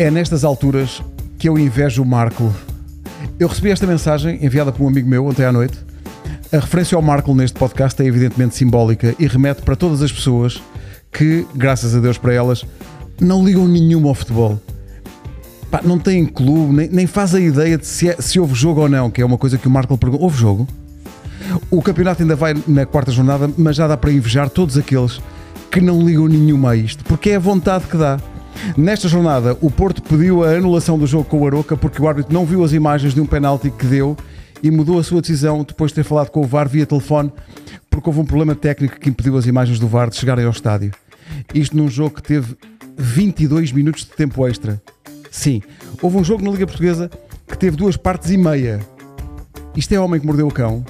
É nestas alturas que eu invejo o Marco. Eu recebi esta mensagem enviada por um amigo meu ontem à noite. A referência ao Marco neste podcast é evidentemente simbólica e remete para todas as pessoas que, graças a Deus para elas, não ligam nenhuma ao futebol. Pá, não têm clube, nem, nem a ideia de se, é- se houve jogo ou não, que é uma coisa que o Marco pergunta. Houve jogo? O campeonato ainda vai na quarta jornada, mas já dá para invejar todos aqueles que não ligam nenhuma a isto, porque é a vontade que dá. Nesta jornada, o Porto pediu a anulação do jogo com o Aroca porque o árbitro não viu as imagens de um penalti que deu e mudou a sua decisão depois de ter falado com o VAR via telefone porque houve um problema técnico que impediu as imagens do VAR de chegarem ao estádio. Isto num jogo que teve 22 minutos de tempo extra. Sim, houve um jogo na Liga Portuguesa que teve duas partes e meia. Isto é homem que mordeu o cão?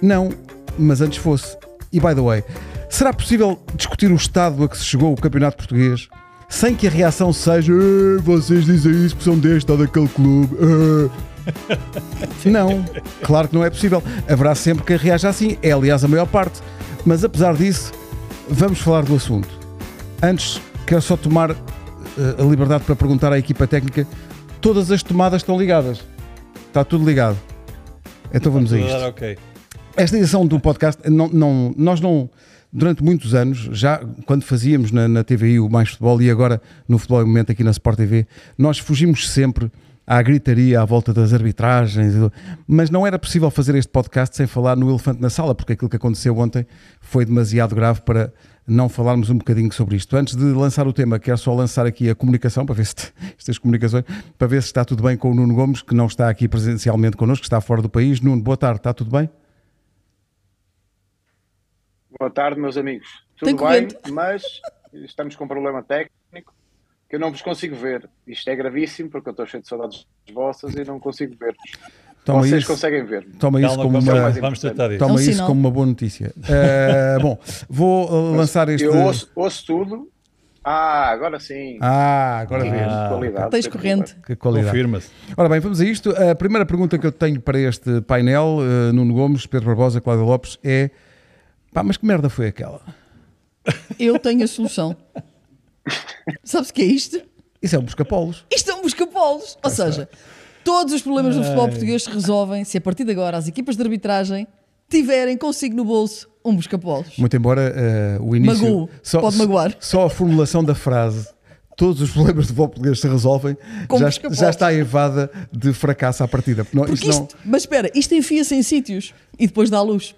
Não, mas antes fosse. E by the way, será possível discutir o estado a que se chegou o campeonato português sem que a reação seja "Eh, vocês dizem isso porque são deste ou daquele clube? eh." Não, claro que não é possível. Haverá sempre quem reaja assim, é aliás a maior parte. Mas apesar disso, vamos falar do assunto. Antes, quero só tomar eh, a liberdade para perguntar à equipa técnica: todas as tomadas estão ligadas? Está tudo ligado? Então vamos a isto. Esta edição do podcast, não, não- nós não, durante muitos anos, já quando fazíamos na, na TVI o Mais Futebol e agora no Futebol em Momento aqui na Sport TV, nós fugimos sempre à gritaria à volta das arbitragens, mas não era possível fazer este podcast sem falar no elefante na sala, porque aquilo que aconteceu ontem foi demasiado grave para não falarmos um bocadinho sobre isto. Antes de lançar o tema, quero só lançar aqui a comunicação, para ver se estas comunicações, para ver se está tudo bem com o Nuno Gomes, que não está aqui presencialmente connosco, está fora do país. Nuno, boa tarde, está tudo bem? Boa tarde, meus amigos. Tem Tudo bem, mas estamos com um problema técnico que eu não vos consigo ver. Isto é gravíssimo porque eu estou cheio de saudades vossas e não consigo ver-vos. Toma Vocês isso, conseguem ver-me. toma isso como calma, uma, vamos tratar disso. toma É isso como uma boa notícia. Eh, bom, vou uh, lançar este. Eu ouço, ouço tudo. Ah, agora sim. Ah, agora vês. de qualidade. Tens corrente. Que qualidade. Confirma-se. Ora bem, vamos a isto. A primeira pergunta que eu tenho para este painel, eh, Nuno Gomes, Pedro Barbosa, Cláudio Lopes, é: pá, mas que merda foi aquela? Eu tenho a solução. Sabes o que é isto? Isso é um busca-polos. Isto é um busca-polos. Ou seja, todos os problemas do futebol português se resolvem se a partir de agora as equipas de arbitragem tiverem consigo no bolso um busca-polos. Muito embora eh, o início. Magoou. Pode magoar. Só a formulação da frase. Todos os problemas do futebol português se resolvem. Já, já está evada de fracasso à partida. Porque não- Porque isto não- mas espera, isto enfia-se em sítios e depois dá luz.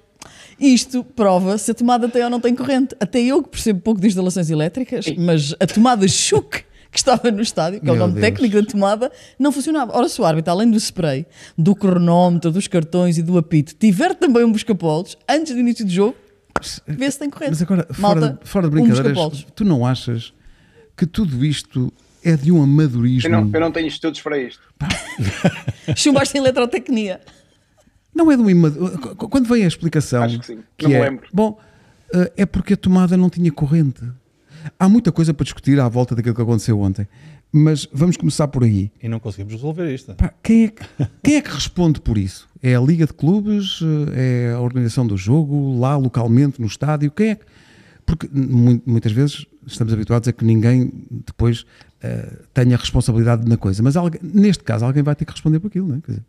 Isto prova se a tomada tem ou não tem corrente. Até eu que percebo pouco de instalações elétricas, mas a tomada Schuck que estava no estádio, que é o nome Deus. técnico da tomada, não funcionava. Ora, se o árbitro, além do spray, do cronómetro, dos cartões e do apito, tiver também um busca-polos, antes do início do jogo, vê se tem corrente. Mas agora, Malta, fora, fora de um brincadeiras, busca-polos. tu não achas que tudo isto é de um amadorismo? Eu não, eu não tenho estudos para isto. Chumbaste em eletrotecnia. Não é de um amadorismo. Quando vem a explicação. Acho que sim. que Não me é, lembro. Bom, eh, é porque a tomada não tinha corrente. Há muita coisa para discutir à volta daquilo que aconteceu ontem. Mas vamos começar por aí. E não conseguimos resolver isto. Pá, quem, é que, quem é que responde por isso? É a Liga de Clubes? É a organização do jogo? Lá localmente, no estádio? Quem é que. Porque mu- muitas vezes estamos habituados a que ninguém depois eh, tenha responsabilidade na coisa. Mas alguém- neste caso, alguém vai ter que responder por aquilo, não é? Quer dizer,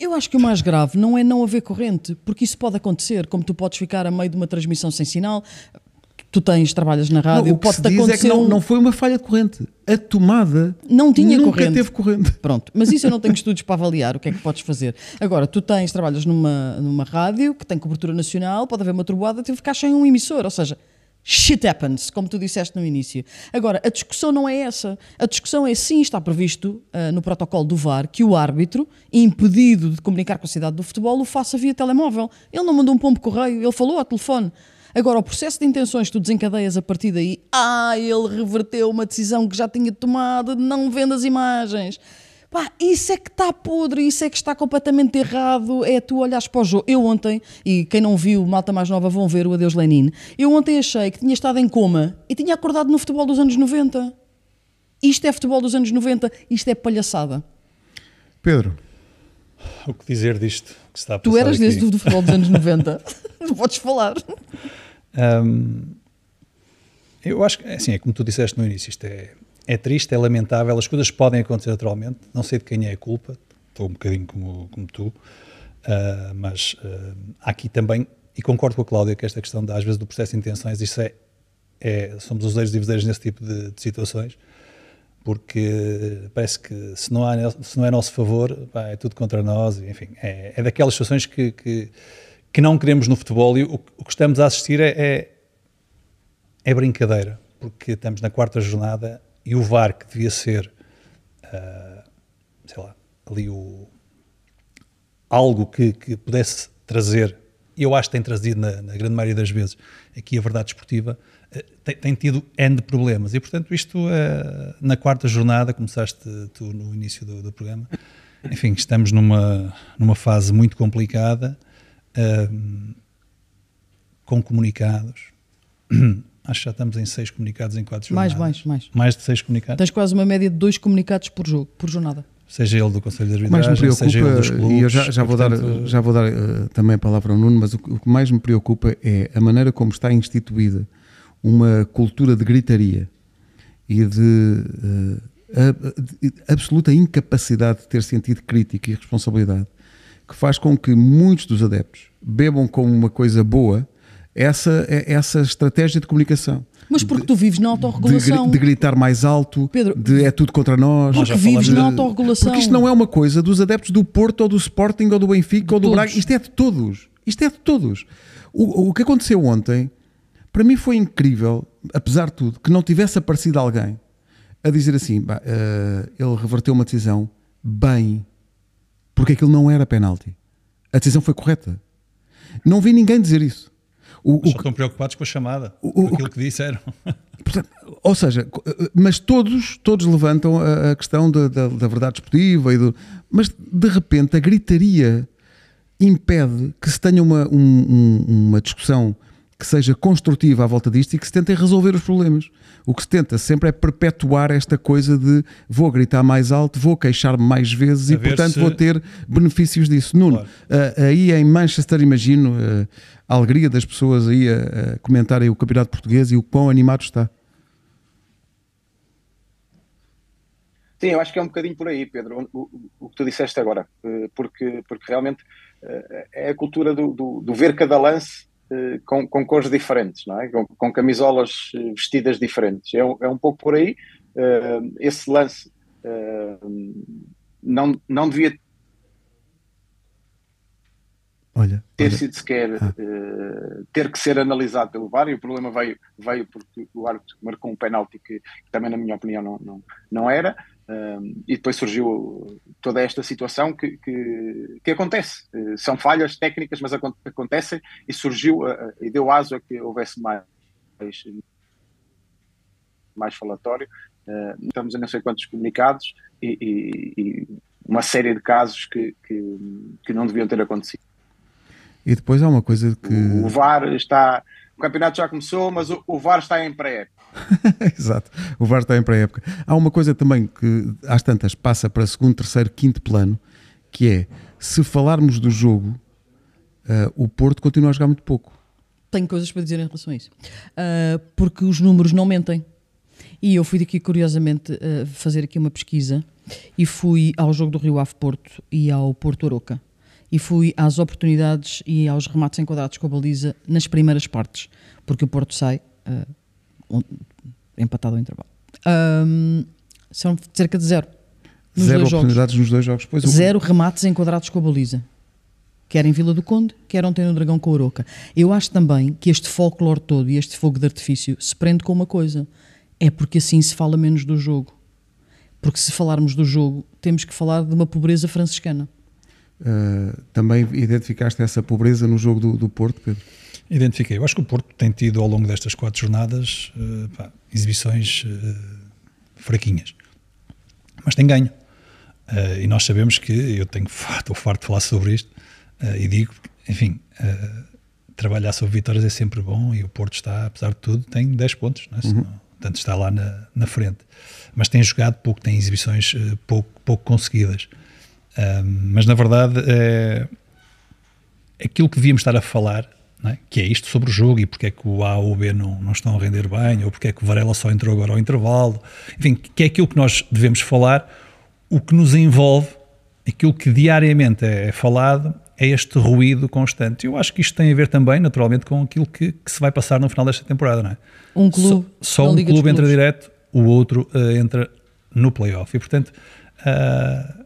Eu acho que o mais grave não é não haver corrente, porque isso pode acontecer, como tu podes ficar a meio de uma transmissão sem sinal, tu tens, trabalhas na rádio, não, que pode-te diz é que acontecer não, um- não foi uma falha de corrente. A tomada Não tinha nunca corrente. teve corrente. Pronto, mas isso eu não tenho estudos para avaliar o que é que podes fazer. Agora, tu tens, trabalhas numa, numa rádio que tem cobertura nacional, pode haver uma trovoada, tu ficar sem um emissor, ou seja, shit happens, como tu disseste no início. Agora, a discussão não é essa. A discussão é sim, está previsto ah, no protocolo do VAR que o árbitro, impedido de comunicar com a cidade do futebol, o faça via telemóvel. Ele não mandou um pombo correio, ele falou ao telefone. Agora, o processo de intenções que tu desencadeias a partir daí, ah, ele reverteu uma decisão que já tinha tomado, não vendo as imagens. Pá, isso é que está podre, isso é que está completamente errado. É tu olhares para o jogo. Eu ontem, e quem não viu, malta mais nova vão ver o Adeus Lenin. Eu ontem achei que tinha estado em coma e tinha acordado no futebol dos anos 90. Isto é futebol dos anos 90, isto é palhaçada. Pedro, O que dizer disto que se está a Tu eras aqui? desde do futebol dos anos 90. não podes falar. Hum, eu acho que, assim, é como tu disseste no início, isto é, é triste, é lamentável, as coisas podem acontecer naturalmente, não sei de quem é a culpa, estou um bocadinho como, como tu, uh, mas uh, aqui também, e concordo com a Cláudia, que esta questão, de, às vezes, do processo de intenções, isso é, é somos os ex diviseiros nesse tipo de, de, situações, porque parece que se não, há, se não é nosso favor, pá, é tudo contra nós, enfim, é, é daquelas situações que, que, que, não queremos no futebol e o, o que estamos a assistir é, é, é brincadeira, porque estamos na quarta jornada e o VAR, que devia ser, uh, sei lá, ali o, algo que, que pudesse trazer, e eu acho que tem trazido na, na grande maioria das vezes, aqui a verdade esportiva, uh, tem, tem, tido N de problemas. E, portanto, isto uh, na quarta jornada, começaste tu no início do, do programa, enfim, estamos numa, numa fase muito complicada, com comunicados. Acho que já estamos em seis comunicados em quatro mais, jornadas. Mais, mais, mais. de seis comunicados. Tens quase uma média de dois comunicados por jogo, por jornada. Seja ele do Conselho de Arbitragem, seja ele dos clubes. E eu já, já vou portanto... dar, já vou dar uh, também a palavra ao Nuno, mas o, o, que mais me preocupa é a maneira como está instituída uma cultura de gritaria e de, uh, a, de absoluta incapacidade de ter sentido crítico e responsabilidade, que faz com que muitos dos adeptos bebam como uma coisa boa essa, essa estratégia de comunicação. Mas porque de, tu vives na autorregulação. De, de, gritar mais alto, Pedro, de é tudo contra nós. Porque vives na autorregulação. Porque isto não é uma coisa dos adeptos do Porto ou do Sporting ou do Benfica ou do Braga. Isto é de todos. Isto é de todos. O, o que aconteceu ontem, para mim foi incrível, apesar de tudo, que não tivesse aparecido alguém a dizer assim: bah, uh, ele reverteu uma decisão bem, porque aquilo não era penalti. A decisão foi correta. Não vi ninguém dizer isso. O, o, estão preocupados com a chamada, o, com aquilo que disseram. Portanto, ou seja, mas todos, todos levantam a, a questão da, da, da, verdade esportiva, e do, mas de repente a gritaria impede que se tenha uma, um, uma discussão que seja construtiva à volta disto e que se tentem resolver os problemas. O que se tenta sempre é perpetuar esta coisa de vou gritar mais alto, vou queixar-me mais vezes a e, portanto, se... vou ter benefícios disso. Nuno, claro. uh, aí em Manchester, imagino uh, a alegria das pessoas aí a, a comentarem o campeonato português e o quão animado está. Sim, eu acho que é um bocadinho por aí, Pedro, o, o, o que tu disseste agora, eh, porque, porque realmente é a cultura do, do, do ver cada lance com, com, cores diferentes, não é? com, com camisolas eh, vestidas diferentes. É, é um pouco por aí. Uh, esse lance não, não devia olha, ter olha. sido sequer ah. ter que ser analisado pelo VAR e o problema veio, veio porque o árbitro marcou um penalti que, que também na minha opinião não, não, não era e depois surgiu toda esta situação que, que, que acontece. Uh, são falhas técnicas, mas acontecem e surgiu uh, e deu aso a que houvesse mais, mais falatório. Uh, estamos a não sei quantos comunicados e, e, e uma série de casos que, que, que, não deviam ter acontecido. E depois há uma coisa que. O, o VAR está. O campeonato já começou, mas o, o VAR está em pré-época. Exato, o VAR está em pré-época. Há uma coisa também que às tantas passa para segundo, terceiro, quinto plano, que é se falarmos do jogo, uh, o Porto continua a jogar muito pouco. Tenho coisas para dizer em relação a isso. Uh, porque os números não mentem. E eu fui aqui, curiosamente, uh, fazer aqui uma pesquisa e fui ao jogo do Rio Ave Porto e ao Porto Aroca. E fui às oportunidades e aos remates enquadrados com a baliza nas primeiras partes, porque o Porto sai empatado ao intervalo. Um, são cerca de zero. zero oportunidades jogos. nos dois jogos. Pois zero o... remates enquadrados com a baliza. Quer em Vila do Conde, quer ontem no Dragão com a Oroca. Eu acho também que este folclore todo e este fogo de artifício se prende com uma coisa. É porque assim se fala menos do jogo. Porque se falarmos do jogo, temos que falar de uma pobreza franciscana. Uh, também identificaste essa pobreza no jogo do, do Porto, Pedro? Identifiquei. Eu acho que o Porto tem tido ao longo destas quatro jornadas uh, pá, exibições uh, fraquinhas, mas tem ganho. Uh, e nós sabemos que, eu tenho estou farto de falar sobre isto, e digo, enfim, trabalhar sobre vitórias é sempre bom e o Porto está, apesar de tudo, tem 10 pontos, não é? uhum. portanto está lá na, na, frente. Mas tem jogado pouco, tem exibições pouco, pouco conseguidas. mas na verdade, é, aquilo que devíamos estar a falar é? que é isto sobre o jogo e porque é que o A ou o B não, não estão a render bem, ou porque é que o Varela só entrou agora ao intervalo, enfim, que é aquilo que nós devemos falar, o que nos envolve, aquilo que diariamente é falado, é este ruído constante. Eu acho que isto tem a ver também, naturalmente, com aquilo que, que se vai passar no final desta temporada, não é? Um clube. Só, só um clube entra direto, o outro uh, entra no playoff. E, portanto, uh,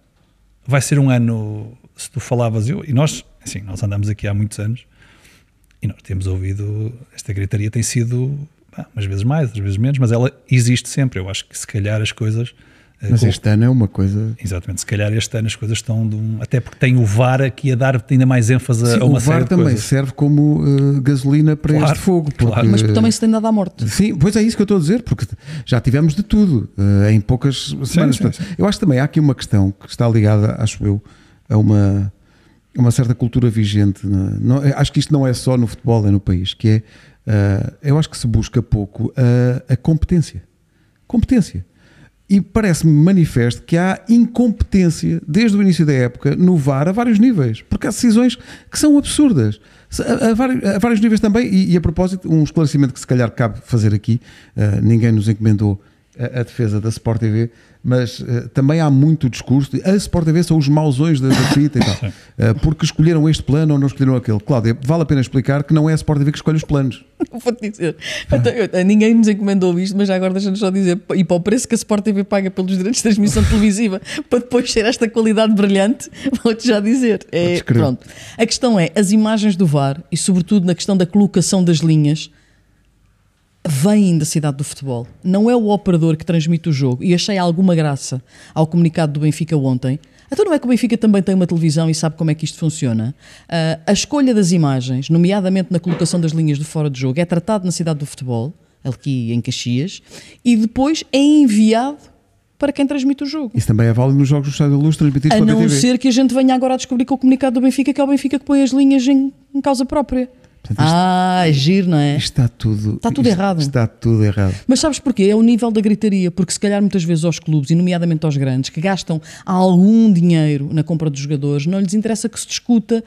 vai ser um ano, se tu falavas, eu, e nós, assim, nós andamos aqui há muitos anos, e nós temos ouvido, esta gritaria tem sido, bah, umas vezes mais, às vezes menos, mas ela existe sempre. Eu acho que se calhar as coisas eh, Mas este ano é uma coisa. Exatamente, se calhar este ano as coisas estão. De um... Até porque tem o VAR aqui a dar ainda mais ênfase Sim, a uma série de coisas. O VAR também serve como uh, gasolina para claro, este fogo. Porque... Claro. Mas também se tem dado à morte. Sim, pois é isso que eu estou a dizer, porque já tivemos de tudo uh, em poucas semanas. Sim, sim, sim. Eu acho também há aqui uma questão que está ligada, acho eu, a uma, uma certa cultura vigente. Não, acho que isto não é só no futebol, é no país, que é. Uh, eu acho que se busca pouco a competência. Competência e parece-me manifesto que há incompetência desde o início da época no VAR a vários níveis, porque há decisões que são absurdas. A, a, vários, a vários, níveis também, e, e, a propósito, um esclarecimento que se calhar cabe fazer aqui, uh, ninguém nos encomendou a, a, defesa da Sport TV, mas uh, também há muito discurso de a Sport TV são os mausões da, da fita e tal, uh, porque escolheram este plano ou não escolheram aquele. Cláudia, vale a pena explicar que não é a Sport TV que escolhe os planos. Vou-te dizer, ninguém nos encomendou isto, mas já agora deixa-nos só dizer, e para o preço que a Sport TV paga pelos direitos de transmissão televisiva, para depois ser esta qualidade brilhante, vou-te já dizer. É, pronto. A questão é, as imagens do VAR, e sobretudo na questão da colocação das linhas, vêm da cidade do futebol. Não é o operador que transmite o jogo. E achei alguma graça ao comunicado do Benfica ontem. Então não é que o Benfica também tem uma televisão e sabe como é que isto funciona? Uh, a escolha das imagens, nomeadamente na colocação das linhas de fora de jogo, é tratado na cidade do futebol, aqui em Caxias, e depois é enviado para quem transmite o jogo. Isso também é válido nos jogos do Estádio da Luz transmitidos a pela A não ser que a gente venha agora a descobrir com o comunicado do Benfica que é o Benfica que põe as linhas em, em causa própria. Portanto, ah, giro, não é? está tudo, está tudo isto, errado. Está tudo errado. Mas sabes porquê? É o nível da gritaria, porque se calhar muitas vezes aos clubes, e nomeadamente aos grandes, que gastam algum dinheiro na compra dos jogadores, não lhes interessa que se discuta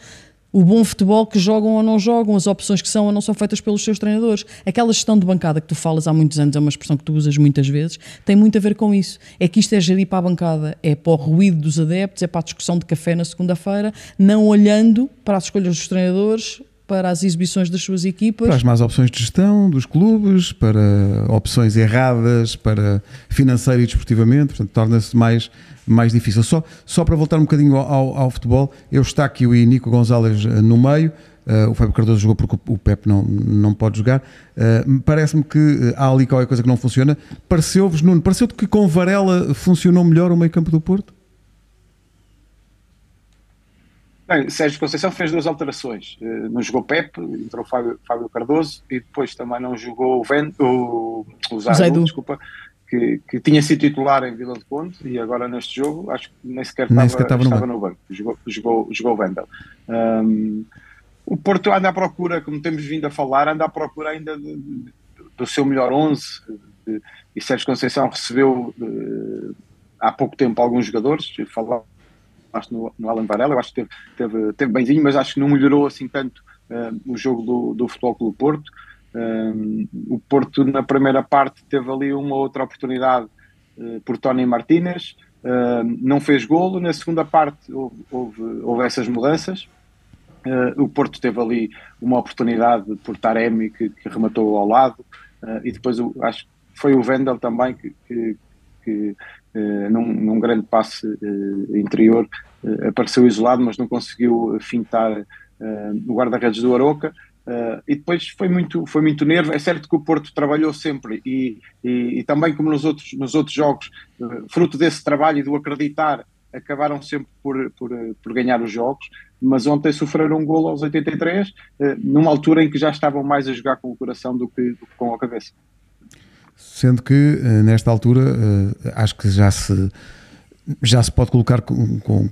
o bom futebol que jogam ou não jogam, as opções que são ou não são feitas pelos seus treinadores. Aquela gestão de bancada que tu falas há muitos anos, é uma expressão que tu usas muitas vezes, tem muito a ver com isso. É que isto é gerir para a bancada, é para o ruído dos adeptos, é para a discussão de café na segunda-feira, não olhando para as escolhas dos treinadores, para as exibições das suas equipas. Para as más opções de gestão dos clubes, para opções erradas, para financeiro e desportivamente, portanto torna-se mais, mais difícil. Só, só para voltar um bocadinho ao, ao futebol, eu Estáquio e Nico Gonzalez eh, no meio, uh, o Fábio Cardoso jogou porque o Pep não, não pode jogar, uh, parece-me que há ali qualquer coisa que não funciona. Pareceu-vos, Nuno, pareceu-te que com Varela funcionou melhor o meio campo do Porto? Bem, Sérgio Conceição fez duas alterações. Uh, não jogou Pepe, entrou Fábio, Fábio Cardoso e depois também não jogou o, Ven, o, o Zaidu, desculpa, que, que, tinha sido titular em Vila de Conde e agora neste jogo acho que nem sequer, nem estava, estava, no, estava banco. no, banco. Jogou, jogou, jogou o Vendel. Um, o Porto anda à procura, como temos vindo a falar, anda à procura ainda de, de, do seu melhor 11 e Sérgio Conceição recebeu uh, há pouco tempo alguns jogadores, falar acho no, no Alan Varela, eu acho que teve, teve, teve mas acho que não melhorou assim tanto uh, o jogo do, do Futebol Clube Porto. Um, o Porto na primeira parte teve ali uma outra oportunidade uh, por Tony Martínez, uh, não fez golo, na segunda parte houve, houve, houve essas mudanças. Uh, o Porto teve ali uma oportunidade por Taremi que, que rematou ao lado e depois acho que foi o Vendel também que, que, que num, num, grande passe interior uh, apareceu isolado, mas não conseguiu fintar uh, o guarda-redes do Aroca. Uh, e depois foi muito, foi muito nervo. É certo que o Porto trabalhou sempre e, e, e também, como nos outros, nos outros jogos, fruto desse trabalho e do acreditar, acabaram sempre por, por, por, ganhar os jogos. Mas ontem sofreram um gol aos 83, numa altura em que já estavam mais a jogar com o coração do que, do que com a cabeça. Sendo que, nesta altura, acho que já se já se pode colocar com, com,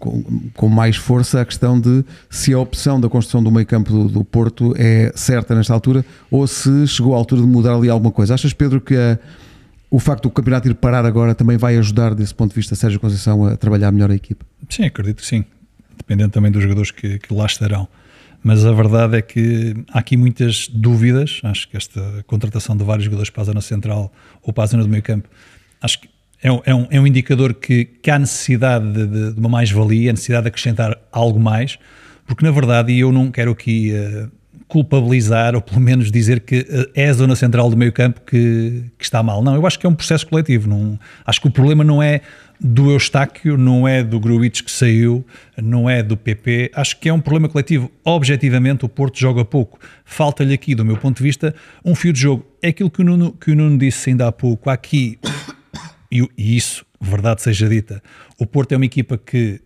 com, mais força a questão de se a opção da construção do meio campo do, do, Porto é certa nesta altura ou se chegou à altura de mudar ali alguma coisa. Achas, Pedro, que a, o facto do campeonato ir parar agora também vai ajudar, desse ponto de vista, Sérgio Conceição a trabalhar melhor a equipa? Sim, acredito que sim. Dependendo também dos jogadores que, que lá estarão. Mas a verdade é que há aqui muitas dúvidas. Acho que esta contratação de vários jogadores para a zona central ou para a zona do meio campo, acho que é um, é um, é um indicador que, que há necessidade de, de uma mais-valia, a necessidade de acrescentar algo mais, porque na verdade, e eu não quero aqui uh, culpabilizar, ou pelo menos dizer que uh, é a zona central do meio campo que, que, está mal. Não, eu acho que é um processo coletivo. Não, acho que o problema não é do Eustáquio, não é do Gruitch que saiu, não é do PP. Acho que é um problema coletivo. Objetivamente, o Porto joga pouco. Falta-lhe aqui, do meu ponto de vista, um fio de jogo. É aquilo que o Nuno, que o Nuno disse ainda há pouco. Aqui e, e isso, verdade seja dita, o Porto é uma equipa que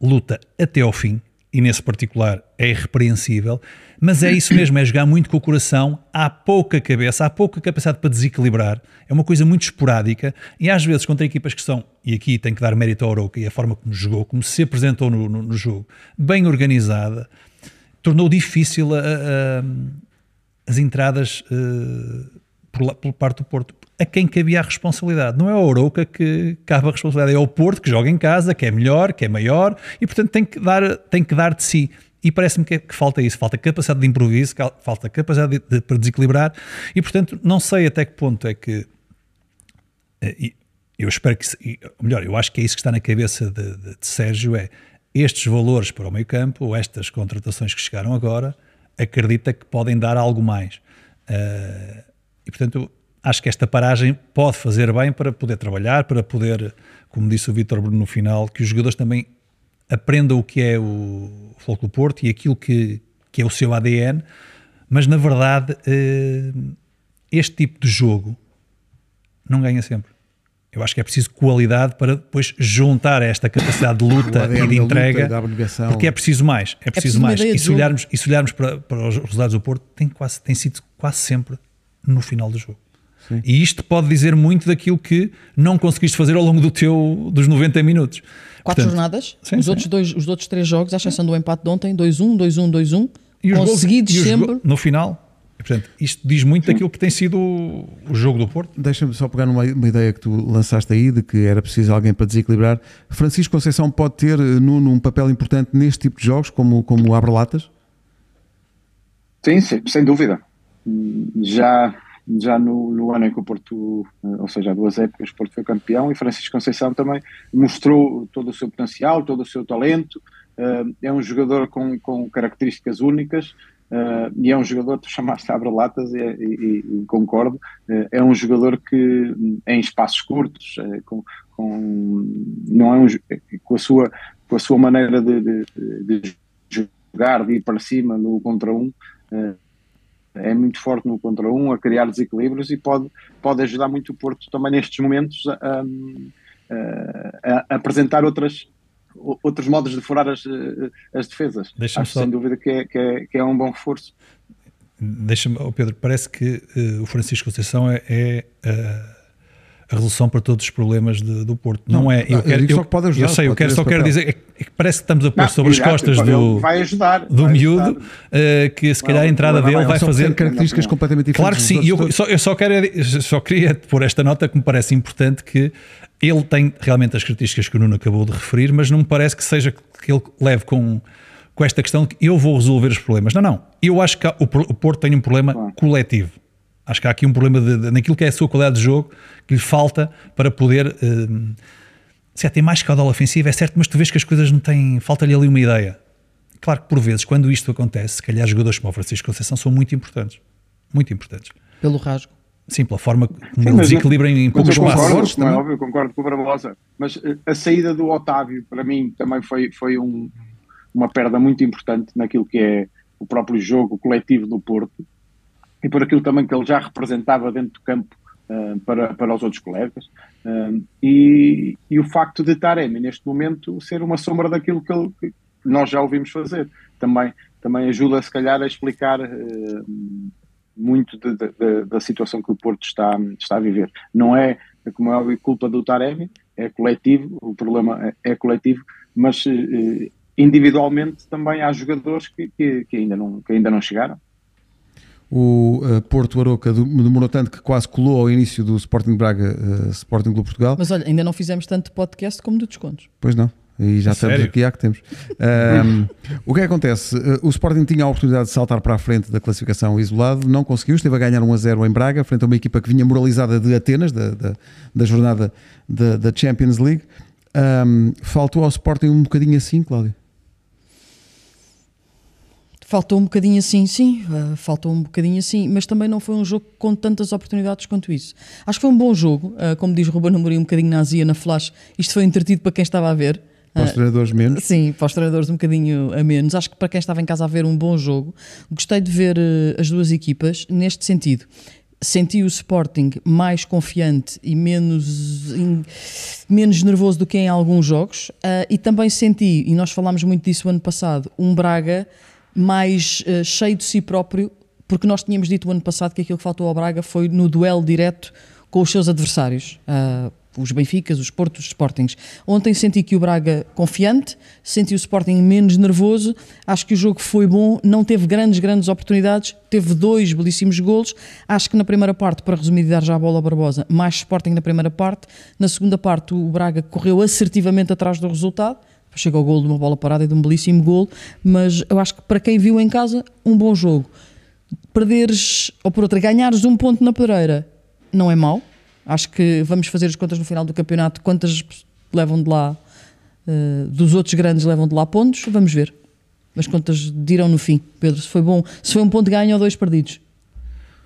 luta até ao fim, e nesse particular é irrepreensível, mas é isso mesmo, é jogar muito com o coração, há pouca cabeça, há pouca capacidade para desequilibrar, é uma coisa muito esporádica, e às vezes contra equipas que são, e aqui tem que dar mérito ao Oroca e a forma como jogou, como se apresentou no, no, no jogo, bem organizada, tornou difícil a, a, as entradas uh, por, por, parte do Porto a quem cabia a responsabilidade. Não é o Oroca que cabe a responsabilidade, é o Porto que joga em casa, que é melhor, que é maior e, portanto, tem que dar, tem que dar de si. E parece-me que, que, falta isso, falta capacidade de improviso, falta capacidade de, de, para desequilibrar e, portanto, não sei até que ponto é que. Eh, eu espero que. Melhor, eu acho que é isso que está na cabeça de, de, de Sérgio: é estes valores para o meio campo, estas contratações que chegaram agora, acredita que podem dar algo mais. Uh, e, portanto, acho que esta paragem pode fazer bem para poder trabalhar, para poder, como disse o Vítor Bruno no final, que os jogadores também aprendam o que é o Futebol Porto e aquilo que, que é o seu ADN, mas na verdade eh, este tipo de jogo não ganha sempre. Eu acho que é preciso qualidade para depois juntar esta capacidade de luta e de entrega, porque é preciso mais, é preciso, é preciso mais. E se, olharmos, e se olharmos para, para os resultados do Porto, tem, quase, tem sido quase sempre no final do jogo. Sim. E isto pode dizer muito daquilo que não conseguiste fazer ao longo do teu, dos 90 minutos. Quatro Portanto, jornadas, sim, os, sim. Outros dois, os outros três jogos, à exceção do empate de ontem, 2-1, 2-1, 2-1, conseguidos sempre. No final, Portanto, isto diz muito Sim. daquilo que tem sido o, o jogo do Porto. Deixa-me só pegar numa uma ideia que tu lançaste aí, de que era preciso alguém para desequilibrar. Francisco Conceição pode ter, eh, Nuno, um papel importante neste tipo de jogos, como, como abre-latas? Sim, sim, sem dúvida. Já já no, no, ano em que o Porto, eh, ou seja, há duas épocas, o Porto foi campeão e Francisco Conceição também mostrou todo o seu potencial, todo o seu talento. Uh, é um jogador com, com características únicas uh, e é um jogador, tu chamaste abre-latas e, e, e, concordo, é um jogador que em espaços curtos, com, com, não é um, com, a sua, com a sua maneira de, de, de jogar, de ir para cima no contra um é muito forte no contra um, a criar desequilíbrios e pode, pode ajudar muito o Porto também nestes momentos a, a, a apresentar outras, outros modos de furar as, as defesas. Acho só... sem dúvida que é, que, é, que é um bom reforço. Deixa-me, oh Pedro, parece que uh, o Francisco Conceição é, é uh a resolução para todos os problemas de, do Porto. Não, não é. Eu, quero, eu, eu, ajudar, eu sei, eu quero, só quero dizer é que parece que estamos a pôr não, sobre as costas do, vai ajudar, do vai miúdo ajudar. Uh, que se calhar a entrada dele vai fazer características completamente diferentes. Claro que sim, eu, só, eu só, quero, só queria pôr esta nota que me parece importante que ele tem realmente as características que o Nuno acabou de referir, mas não me parece que seja que ele leve com, com esta questão de que eu vou resolver os problemas. Não, não. Eu acho que o, o Porto tem um problema coletivo Acho que há aqui um problema de, de, naquilo que é a sua qualidade de jogo que lhe falta para poder. Uh, certo, tem mais caudal ofensivo, é certo, mas tu vês que as coisas não têm. Falta-lhe ali uma ideia. Claro que por vezes, quando isto acontece, se calhar jogadores como o Francisco Conceição são muito importantes. Muito importantes. Pelo rasgo. Sim, pela forma como ele desequilibra em poucos espaços. Concordo, é óbvio, concordo com o Barbosa. Mas eh, a saída do Otávio, para mim, também foi, foi um, uma perda muito importante naquilo que é o próprio jogo coletivo do Porto e por aquilo também que ele já representava dentro do campo uh, para, para os outros colegas. Uh, e, e, o facto de Taremi, neste momento, ser uma sombra daquilo que, ele, que nós já ouvimos fazer, também, também ajuda, se calhar, a explicar uh, muito de, de, de, da situação que o Porto está, está a viver. Não é, como é óbvio, culpa do Taremi, é coletivo, o problema é, é coletivo, mas individualmente também há jogadores que, que, que, ainda não, que ainda não chegaram o uh, Porto Aroca demorou tanto que quase colou ao início do Sporting Braga uh, Sporting Clube Portugal. Mas olha, ainda não fizemos tanto podcast como de descontos. Pois não. E já A estamos sério? aqui, há que temos. Ahm, o que é que acontece? Uh, O Sporting tinha a oportunidade de saltar para a frente da classificação isolado, não conseguiu, esteve a ganhar 1 a 0 em Braga, frente a uma equipa que vinha moralizada de Atenas, da, da, da jornada da, da Champions League. Ahm, faltou ao Sporting um bocadinho assim, Cláudio? Faltou um bocadinho assim, sim, uh, faltou um bocadinho assim, mas também não foi um jogo com tantas oportunidades quanto isso. Acho que foi um bom jogo, uh, como diz Ruben Amorim, um bocadinho na azia, na flash. Isto foi entretido para quem estava a ver. Para os Uh, treinadores menos. Sim, para os treinadores um bocadinho a menos. Acho que para quem estava em casa a ver um bom jogo, gostei de ver eh, as duas equipas neste sentido. Senti o Sporting mais confiante e menos, in- menos nervoso do que em alguns jogos. e também senti, e nós falámos muito disso ano passado, um Braga mais eh, cheio de si próprio, porque nós tínhamos dito o ano passado que aquilo que faltou ao Braga foi no duelo direto com os seus adversários. ah, os Benficas, os Portos, os Sportings. Ontem senti que o Braga confiante, senti o Sporting menos nervoso. Acho que o jogo foi bom, não teve grandes, grandes oportunidades, teve dois belíssimos golos. Acho que na primeira parte, para resumir dar já a bola a Barbosa, mais Sporting na primeira parte. Na segunda parte, o Braga correu assertivamente atrás do resultado. Chega ao gol de uma bola parada e de um belíssimo gol, mas eu acho que para quem viu em casa, um bom jogo. Perderes, ou por outra, ganhares um ponto na pedreira não é mau. Acho que vamos fazer as contas no final do campeonato. Quantas levam de lá, eh, dos outros grandes levam de lá pontos? Vamos ver. As contas dirão no fim, Pedro, se foi bom, se foi um ponto ganho ou dois perdidos.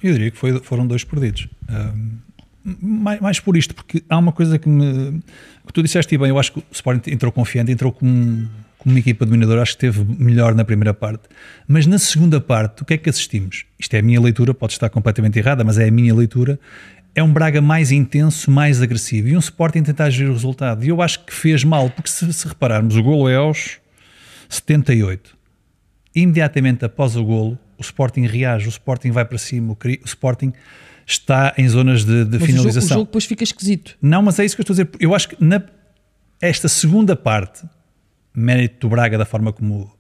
Eu diria que foi- foram dois perdidos. Ahm, mais, mais por isto, porque há uma coisa que me. que tu disseste e bem, eu acho que o Sporting entrou confiante, entrou como, uma equipa dominadora, acho que esteve melhor na primeira parte. Mas na segunda parte, o que é que assistimos? Isto é a minha leitura, pode estar completamente errada, mas é a minha leitura. É um Braga mais intenso, mais agressivo e um Sporting tentar agir o resultado. E eu acho que fez mal, porque se, se repararmos, o golo é aos 78 imediatamente após o golo, o Sporting reage, o Sporting vai para cima, o Sporting está em zonas de, de Mas o jogo, o finalização. jogo depois fica esquisito. Não, mas é isso que eu estou a dizer. Eu acho que na, esta segunda parte, mérito do Braga da forma como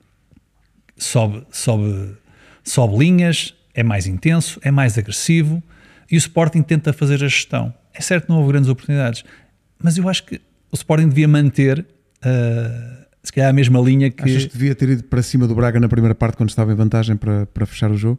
sobe, sobe, sobe linhas, é mais intenso, é mais agressivo e o Sporting tenta fazer a gestão. É certo que não houve grandes oportunidades, mas eu acho que o Sporting devia manter ah, se calhar a mesma linha que. Achas que devia ter ido para cima do Braga na primeira parte quando estava em vantagem para, para fechar o jogo?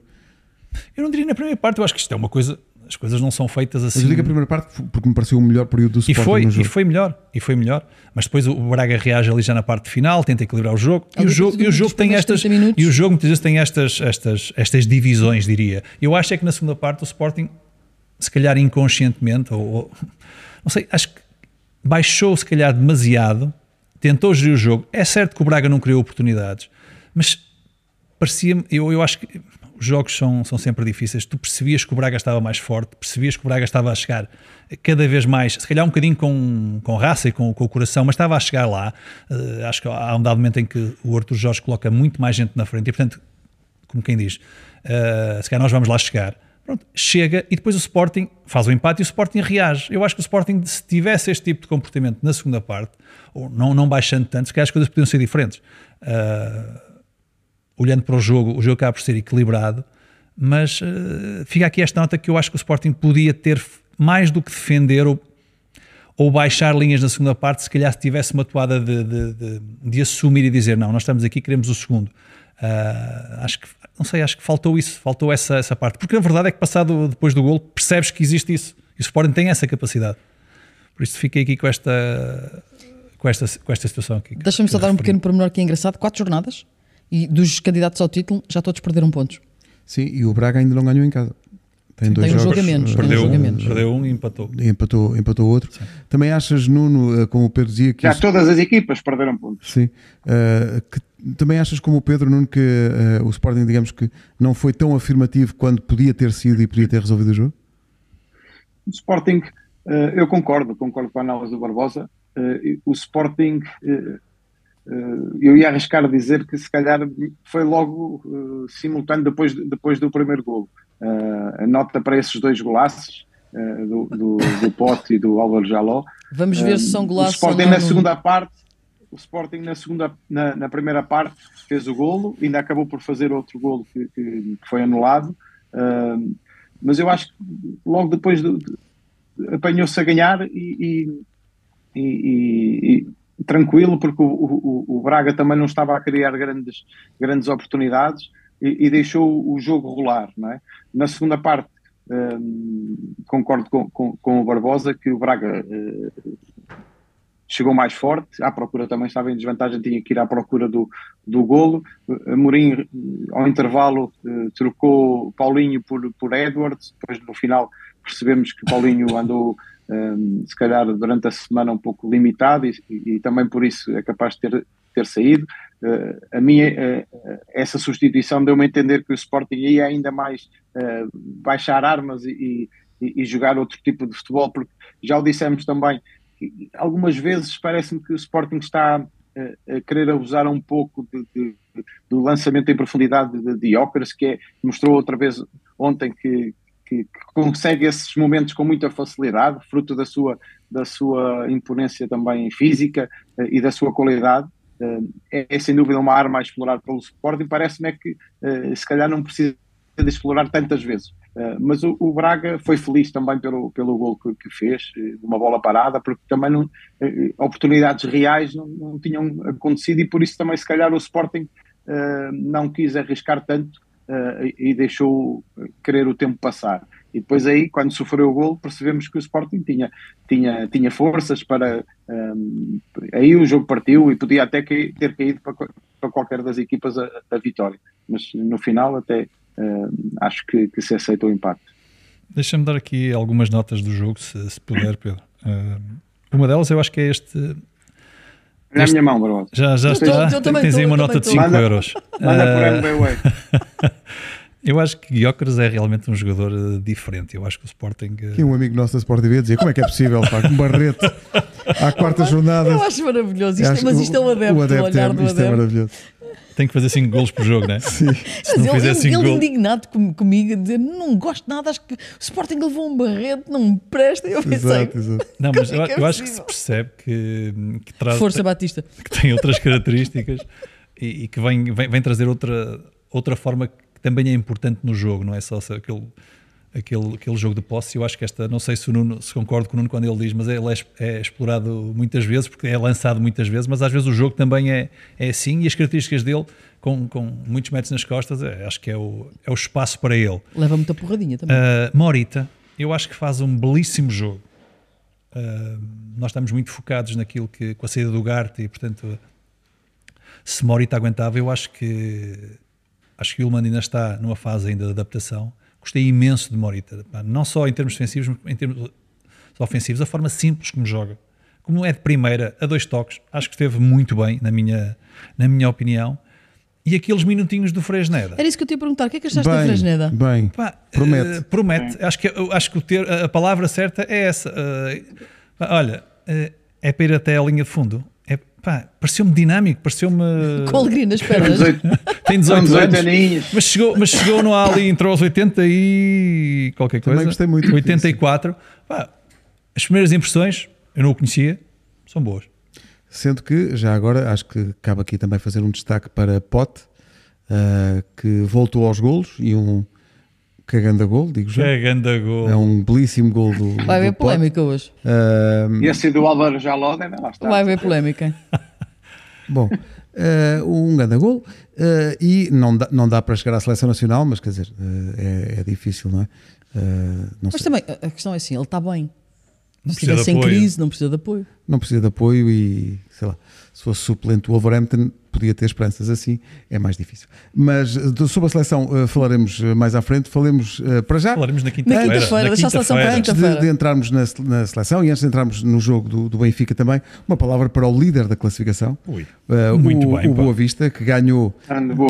Eu não diria na primeira parte, eu acho que isto é uma coisa. As coisas não são feitas Mas assim. eu digo a primeira parte porque me pareceu o melhor período do E Sporting foi, no e jogo. foi melhor, e foi melhor. Mas depois o Braga reage ali já na parte final, tenta equilibrar o jogo. E o jogo, e o jogo tem estas 30 minutos. e o jogo muitas vezes tem estas, estas, estas divisões, diria. Eu acho é que na segunda parte o Sporting, se calhar inconscientemente, ou, ou- não sei, acho que baixou se calhar demasiado, tentou gerir o jogo. É certo que o Braga não criou oportunidades, mas parecia-me, eu, eu acho que jogos são, são sempre difíceis. Tu percebias que o Braga estava mais forte, percebias que o Braga estava a chegar cada vez mais, se calhar um bocadinho com, com raça e com, com o coração, mas estava a chegar lá. Eh, acho que há um dado momento em que o Arthur Jorge coloca muito mais gente na frente e, portanto, como quem diz, eh, se calhar nós vamos lá chegar. Pronto, chega e depois o Sporting faz o empate e o Sporting reage. Eu acho que o Sporting, se tivesse este tipo de comportamento na segunda parte, ou não, não baixando tanto, se calhar as coisas podiam ser diferentes. Ah, olhando para o jogo, o jogo acaba por ser equilibrado, mas eh, fica aqui esta nota que eu acho que o Sporting podia ter mais do que defender ou, ou baixar linhas na segunda parte, se calhar se tivesse uma toada de, de, de- de assumir e dizer não, nós estamos aqui, queremos o segundo. Ah, acho que, não sei, acho que faltou isso, faltou essa, essa parte, porque a verdade é que passado depois do golo percebes que existe isso, e o Sporting tem essa capacidade. Por isso fiquei aqui com esta, com esta, com esta situação aqui. Deixa-me só dar um pequeno pormenor que é engraçado. Quatro jornadas e dos candidatos ao título já todos perderam pontos. Sim, e o Braga ainda não ganhou em casa. Tem dois tem um jogos. menos, eh, tem um Perdeu um, menos. perdeu um e empatou. e empatou, empatou outro. Também achas, Nuno, eh, como o Pedro dizia, que Já isso- todas as equipas perderam pontos. Sim. Uh, que também achas como o Pedro Nuno que uh, o Sporting, digamos que não foi tão afirmativo quando podia ter sido e podia ter resolvido o jogo? O Sporting, eh, eu concordo, concordo com a análise do Barbosa. Eh, o Sporting, eu ia arriscar dizer que se calhar foi logo eh, simultâneo depois, depois do primeiro golo. Eh, a nota para esses dois golaços, eh, do, do, do Pote e do Álvaro Jaló. Vamos ver se são O golaços ou Sporting na segunda parte, o Sporting na segunda, na, na primeira parte fez o golo, ainda acabou por fazer outro golo que, que- foi anulado. Mas eu acho que logo depois de- apanhou-se a ganhar e, e- e- e- tranquilo, porque o, o, o, Braga também não estava a criar grandes, grandes oportunidades e, e deixou o jogo rolar. Não é? Na segunda parte, um, concordo com, com, com, o Barbosa que o Braga uh, chegou mais forte, à procura também estava em desvantagem, tinha que ir à procura do, do golo. Mourinho, ao intervalo, uh, trocou Paulinho por, por Edwards, depois no final percebemos que Paulinho andou um, se calhar durante a semana um pouco limitado e, e, também por isso é capaz de ter, ter saído. Uh, a minha, uh, essa substituição deu-me a entender que o Sporting ia ainda mais uh, baixar armas e, e, jogar outro tipo de futebol, porque já o dissemos também, algumas vezes parece-me que o Sporting está a querer abusar um pouco de, de, do lançamento em profundidade de Diócaras, que é, mostrou outra vez ontem que, que, que, consegue esses momentos com muita facilidade, fruto da sua, da sua imponência também física uh, e da sua qualidade. Uh, é, é, sem dúvida uma arma a explorar pelo Sporting. Parece-me é que uh, se calhar não precisa de explorar tantas vezes. mas o, o, Braga foi feliz também pelo, pelo gol que, que fez, uma bola parada, porque também não, oportunidades reais não, não, tinham acontecido e por isso também se calhar o Sporting não quis arriscar tanto e deixou querer o tempo passar. E depois aí, quando sofreu o gol, percebemos que o Sporting tinha, tinha, tinha forças para... Um, eh, aí o jogo partiu e podia até ter caído para, para qualquer das equipas a, a, vitória. Mas no final até uh, acho que, que, se aceita o empate. Deixa-me dar aqui algumas notas do jogo, se, se puder, Pedro. Uma delas eu acho que é este na minha mão, Barbosa. Já, já está. Eu, eu Tens aí uma nota de 5 euros. Manda por MBWay. Eu acho que Gyökeres é realmente um jogador uh, diferente. Eu acho que o Sporting. Uh... Um amigo nosso da Sport TV dizia como é que é possível, pá, com Barreto à quarta jornada. Eu acho maravilhoso, isto, mas isto é um adepto, o adepto, o olhar do isto é adepto. é maravilhoso. Tem que fazer 5 gols por jogo, não é? Sim. Se não ele, fizer ele, ele indignado com, comigo, a dizer não gosto nada, acho que o Sporting levou um barreto, não me presta. Eu pensei, exato, exato. Não, mas é eu, é eu acho que se percebe que, que traz. Força Batista. Que tem outras características e, e, que vem, vem, vem trazer outra, outra forma que também é importante no jogo, não é só aquele aquele, aquele jogo de posse. Eu acho que esta, não sei se, o Nuno, se concordo com o Nuno quando ele diz, mas ele é, é, explorado muitas vezes, porque é lançado muitas vezes, mas às vezes o jogo também é, é assim e as características dele, com, com muitos metros nas costas, é, acho que é o, é o espaço para ele. Leva muita porradinha também. Uh, Morita, eu acho que faz um belíssimo jogo. Uh, nós estamos muito focados naquilo que, com a saída do Garte e, portanto, se Morita aguentava, eu acho que acho que o Ilman ainda está numa fase ainda de adaptação Gostei imenso de Morita, não só em termos defensivos, mas em termos ofensivos, a forma simples como joga. Como é de primeira, a dois toques, acho que esteve muito bem, na minha, na minha opinião. E aqueles minutinhos do Fresneda. Era isso que eu te ia perguntar. O que é que achaste bem, do Fresneda? Bem, Pá, promete. Uh, promete. Acho que, acho que o ter, a palavra certa é essa. Uh, olha, uh, é para ir até a linha de fundo. Pá, pareceu-me dinâmico, pareceu-me. Com alegria nas pernas. Tem 18, 18 anos. Mas chegou, mas chegou no Ali, entrou aos 80 e qualquer coisa. Também gostei muito. 84. Pá, as primeiras impressões, eu não o conhecia, são boas. Sendo que, já agora, acho que cabe aqui também fazer um destaque para Pote, uh, que voltou aos golos e um cagando a gol, digo já. Cagando a gol. É um belíssimo gol do. Vai haver polémica hoje. Uh, e esse do Álvaro Jaló, né? lá está. Vai haver polémica. Bom, uh, um grande gol uh, e não dá, não dá para chegar à seleção nacional, mas quer dizer, uh, é, é, difícil, não é? Não mas sei. também a questão é assim: ele está bem. Não Se estivesse em crise, não precisa de apoio. Não precisa de apoio e sei lá se fosse suplente do Wolverhampton, podia ter esperanças assim, é mais difícil. Mas sobre a seleção uh, falaremos eh, mais à frente, falemos uh, para já. Falaremos na quinta-feira. Na quinta-feira, deixa a seleção para Antes de, de, entrarmos na, na, seleção e antes de entrarmos no jogo do, do Benfica também, uma palavra para o líder da classificação, Ui, uh, muito o, bem, o Boa Vista, que ganhou.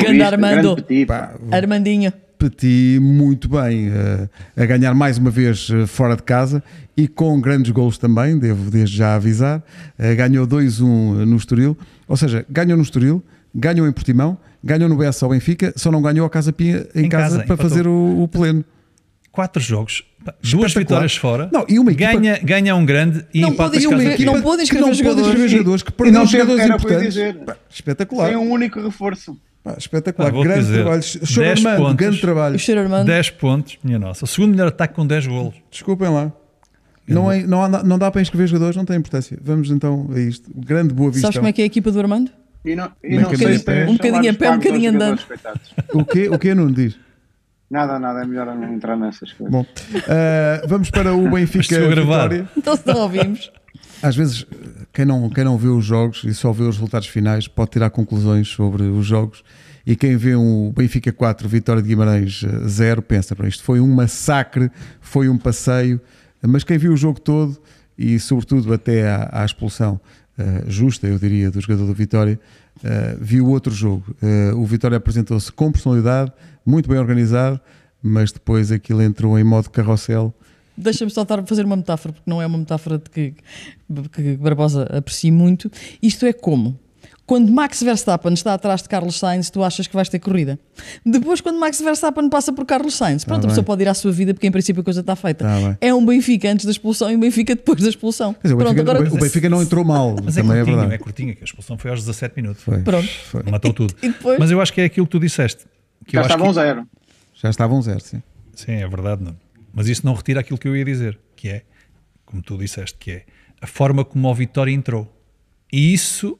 Grande Armando, pá, Armandinho. Petit muito bem uh, a ganhar mais uma vez uh, fora de casa e com grandes gols também, devo desde já avisar. Uh, ganhou 2-1 no Estoril, ou seja, ganhou no Estoril, ganhou em Portimão, ganhou no Bessa ao Benfica, só não ganhou a Casa Pia em, em casa, casa, para fazer o, o pleno. Quatro jogos, duas vitórias fora, não, e uma equipa... ganha, ganha um grande e não empata pode, uma equipa, Não pode inscrever jogadores, jogadores que perderam jogadores importantes. espetacular. Tem um único reforço. Pá, espetacular, grande dizer, trabalho. Armando, grande trabalho. 10 pontos, minha nossa. O segundo melhor ataque com 10 golos. Desculpem lá. Não, é, não, há- não dá para inscrever jogadores, não tem importância. Vamos então a isto. Grande boa vista. Sabes como é que é a equipa do Armando? E não, e Um não sei bocadinho se a pé. tem Um bocadinho a pé, um bocadinho andando. O quê? O quê, Nuno? Diz. Nada, nada, é melhor não entrar nessas coisas. Bom, ah, vamos para o Benfica chegou a gravar. Vitória. Então se não ouvimos. Às vezes, quem não, quem não vê os jogos e só vê os resultados finais pode tirar conclusões sobre os jogos. E quem vê um Benfica 4, Vitória de Guimarães eh, 0, pensa para isto foi um massacre, foi um passeio. Mas quem viu o jogo todo e, sobretudo, até à, à expulsão eh, justa, eu diria, do jogador do Vitória, eh, viu outro jogo. Eh, o Vitória apresentou-se com personalidade, muito bem organizado, mas depois aquilo entrou em modo carrossel. Deixa-me só estar a fazer uma metáfora, porque não é uma metáfora de que, que Barbosa aprecia muito. Isto é como? Quando Max Verstappen está atrás de Carlos Sainz, tu achas que vais ter corrida. Depois, quando Max Verstappen passa por Carlos Sainz, pronto, a bem. pessoa pode ir à sua vida, porque em princípio a coisa está feita. Tá é um Benfica antes da expulsão e um Benfica depois da expulsão. Dizer, o, pronto, Benfica, agora o Benfica não entrou mal, Mas é também é, curtinho, é, verdade. curtinho, que a expulsão foi aos 17 minutos. Foi, Pronto. foi. Matou tudo. E depois? Mas eu acho que é aquilo que tu disseste. Que Já estavam que- zero. Já estavam zero, sim. Sim, é verdade, não. Mas isso não retira aquilo que eu ia dizer, que é, como tu disseste, que é a forma como o Vitória entrou. E isso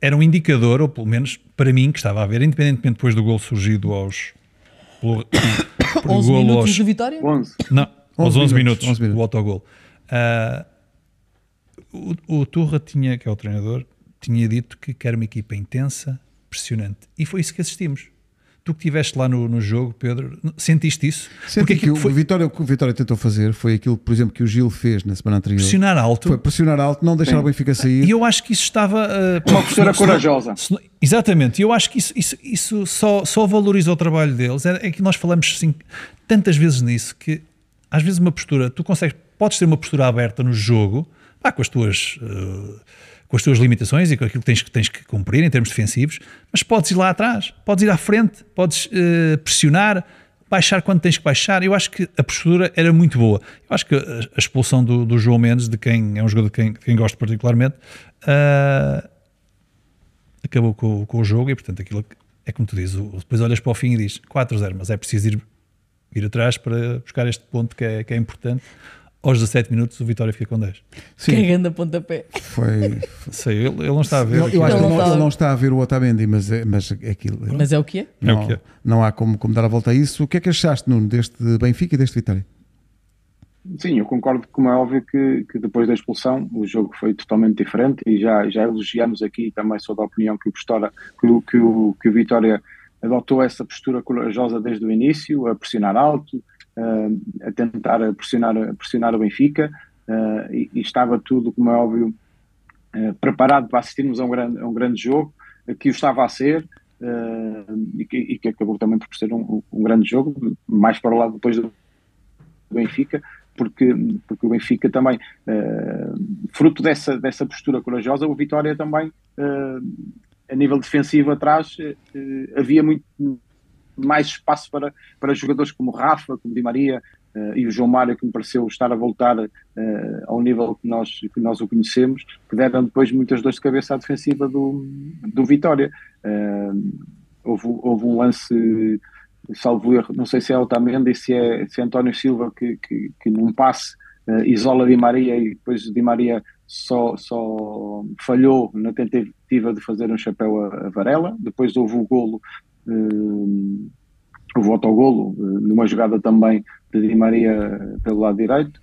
era um indicador, ou pelo menos para mim, que estava a ver, independentemente depois do gol surgido aos. Pelo, pelo 11 golo minutos aos- de vitória? 11. Não, aos 11 11 minutos, minutos, 11 minutos. o autogol. Ah, o, o Turra tinha, que é o treinador, tinha dito que quer uma equipa intensa, pressionante. E foi isso que assistimos. Tu que estiveste lá no, no jogo, Pedro, sentiste isso? Senti que aquilo o, foi Vitória, o que o Vitória tentou fazer foi aquilo, por exemplo, que o Gil fez na semana anterior. pressionar alto. Foi pressionar alto, não deixar o Benfica sair. E eu acho que isso estava. Uh, Uma postura corajosa. se exatamente, e eu acho que isso, isso, isso só, só valoriza o trabalho deles. É, é que nós falamos assim, tantas vezes nisso que às vezes uma postura, tu consegues, podes ter uma postura aberta no jogo, pá, com as tuas. uh, com as tuas limitações e com aquilo que tens, que tens que cumprir em termos defensivos, mas podes ir lá atrás, podes ir à frente, podes uh, pressionar, baixar quando tens que baixar. Eu acho que a postura era muito boa. Eu acho que a, expulsão do, do João Mendes, de quem é um jogador de quem, de quem gosto particularmente, uh, acabou com, com o jogo e, portanto, aquilo é como tu dizes. Depois olhas para o fim e dizes 4-0, mas é preciso ir, ir atrás para buscar este ponto que é, que é importante. Aos 17 minutos, o Vitória fica com 10. Sim, Cagando a pontapé. foi. Sei, ele, ele não está a ver. Eu, eu acho que Ele não não, está- ele não está a ver o Otamendi, mas é, mas é aquilo. Mas é o que é? É o não, que é. não há como, como dar a volta a isso. O que é que achaste, Nuno, deste Benfica e deste Vitória? Sim, eu concordo, como é óbvio, que, que depois da expulsão o jogo foi totalmente diferente e já, já elogiamos aqui também sou da opinião que o, Postora, que, o, que, o, que o Vitória adotou essa postura corajosa desde o início, a pressionar alto, a tentar pressionar, pressionar o Benfica eh, e, e estava tudo, como é óbvio, eh, preparado para assistirmos a um grande, a um grande jogo, que o estava a ser eh, e, que, e que acabou também por ser um, um grande jogo, mais para o lado depois do Benfica, porque, porque o Benfica também, eh, fruto dessa, dessa postura corajosa, o Vitória também, eh, a nível defensivo atrás, havia muito mais espaço para, para jogadores como Rafa, como Di Maria eh, e o João Mário, que me pareceu estar a voltar eh, ao nível que nós, que nós o conhecemos, que deram depois muitas dores de cabeça à defensiva do, do Vitória. Eh, houve, houve um lance salvo erro, não sei se é Otamendi, se é, se é António Silva que, que, que num passe isola Di Maria e depois Di Maria só, só falhou na tentativa de fazer um chapéu a Varela, depois houve o golo eh, houve o autogolo eh, numa jogada também de Di Maria pelo lado direito.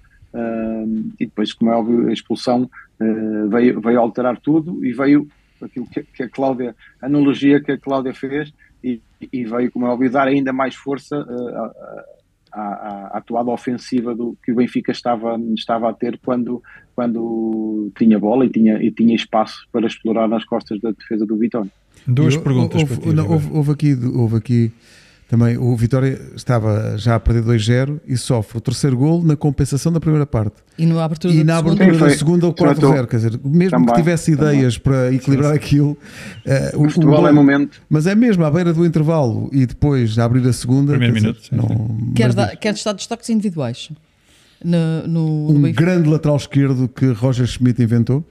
E depois como é óbvio a expulsão eh, veio, veio alterar tudo e veio aquilo que, que a Cláudia, a analogia que a Cláudia fez e, e veio, como é óbvio, dar ainda mais força uh, à, à, atuada ofensiva do, que o Benfica estava, estava a ter quando, quando tinha bola e tinha, e tinha espaço para explorar nas costas da defesa do Vitória. Duas Eu- perguntas houve, para ti. não, Ribeiro. houve, houve aqui, houve aqui também. O Vitória estava já a perder 2-0 e sofre o terceiro gol na compensação da primeira parte. E na abertura E da na segunda? abertura Sim, da segunda, o Já 4-0. Quer dizer, mesmo Também, que tivesse também. ideias para equilibrar aquilo, eh, o, O futebol gol- é momento. Mas é mesmo à beira do intervalo e depois a abrir a segunda. Primeiro quer dizer, minuto, sim, não- Quer, dar, quer estar destaques individuais no, no, no um Benfica? grande lateral esquerdo que Roger Schmidt inventou.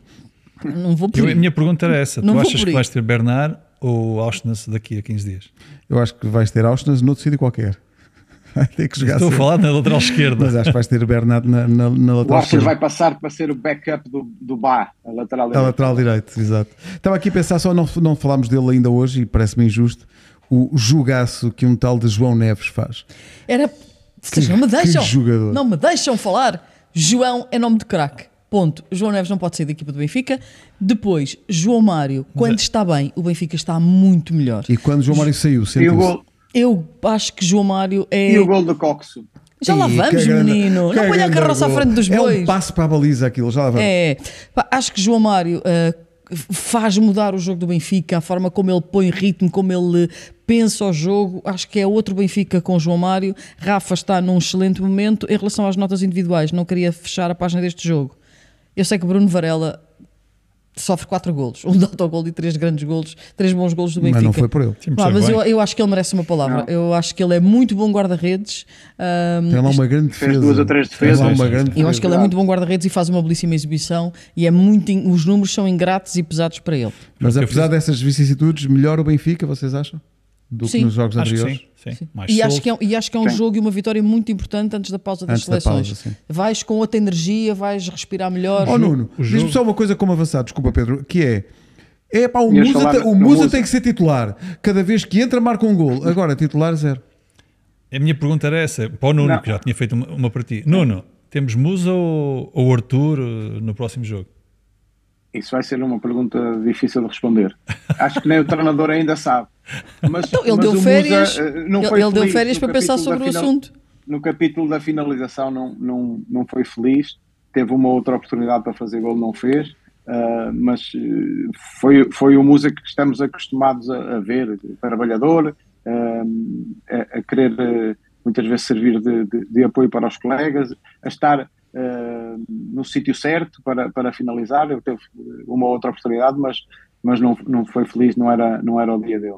Não vou por Eu- a minha pergunta era essa: Não tu achas que vais ter Bernard ou Auschwitz daqui a 15 dias? Eu acho que vais ter Auschwitz noutro sítio qualquer. vai ter que jogar Estou a falar na lateral esquerda. Mas acho que vais ter Bernardo na, na, na O lateral Arthur esquerda. vai passar para ser o backup do, do Bá, a lateral A direita. lateral direito, exato. Estava aqui a pensar, só não, não falámos dele ainda hoje e parece-me injusto o jogaço que um tal de João Neves faz. Era. Vocês não me que deixam. jogador. Não me deixam falar. João é nome de craque. Ponto. João Neves não pode sair da equipa do Benfica. Depois, João Mário, quando está bem, o Benfica está muito melhor. E quando João Mário saiu, E o, sentiu-se. gol, Eu acho que João Mário é. e o gol do Coxo. Já lá vamos, menino. Não ponha a carroça à frente dos É bois. um passo para a baliza aquilo, já lá vamos. É, acho que João Mário ah, faz mudar o jogo do Benfica, a forma como ele põe ritmo, como ele pensa o jogo. Acho que é outro Benfica com João Mário. Rafa está num excelente momento. Em relação às notas individuais, não queria fechar a página deste jogo. Eu sei que Bruno Varela sofre 4 golos, um de autogol e 3 grandes golos, 3 bons golos do Benfica. Mas não foi por ele. Mas eu, eu acho que ele merece uma palavra. Não. Eu acho que ele é muito bom guarda-redes. Ahm, Tem lá uma grande Fez defesa. duas ou três Tem lá defesas. uma grande sim. Eu acho que ele é muito bom guarda-redes e faz uma belíssima exibição e é muito in- os números são ingratos e pesados para ele. Mas apesar dessas vicissitudes, melhor o Benfica, vocês acham? Do que Sim. nos jogos Acho que anteriores? sim, sim. Mais E acho, que é, um- e acho que é um Sim. jogo e uma vitória muito importante antes da pausa das Antes da seleções. pausa, sim. vais com outra energia, vais respirar melhor. Ó Nuno, diz-me só uma coisa como avançado, desculpa Pedro, que é. É pá, o Musa, falar o Musa Musa. tem que ser titular. Cada vez que entra, marca um gol. Agora, titular zero. A minha pergunta era essa, para o Nuno, Não. que já tinha feito uma, uma para ti. Nuno, temos Musa ou, ou Arthur eh, no próximo jogo? Isso vai ser uma pergunta difícil de responder. Acho que nem o treinador ainda sabe. Mas, Então, ele mas deu férias, eh, não ele, ele deu férias para pensar sobre o final- assunto. No capítulo da finalização não, não, não foi feliz. Teve uma outra oportunidade para fazer gol, não fez. Ah, mas eh, foi, foi o Musa que estamos acostumados a, a ver, trabalhador, ah, a, a querer eh, muitas vezes servir de, de- de apoio para os colegas, a estar ah, no sítio certo para, para finalizar. Ele teve uma outra oportunidade, mas, mas não, não foi feliz, não era, não era o dia dele.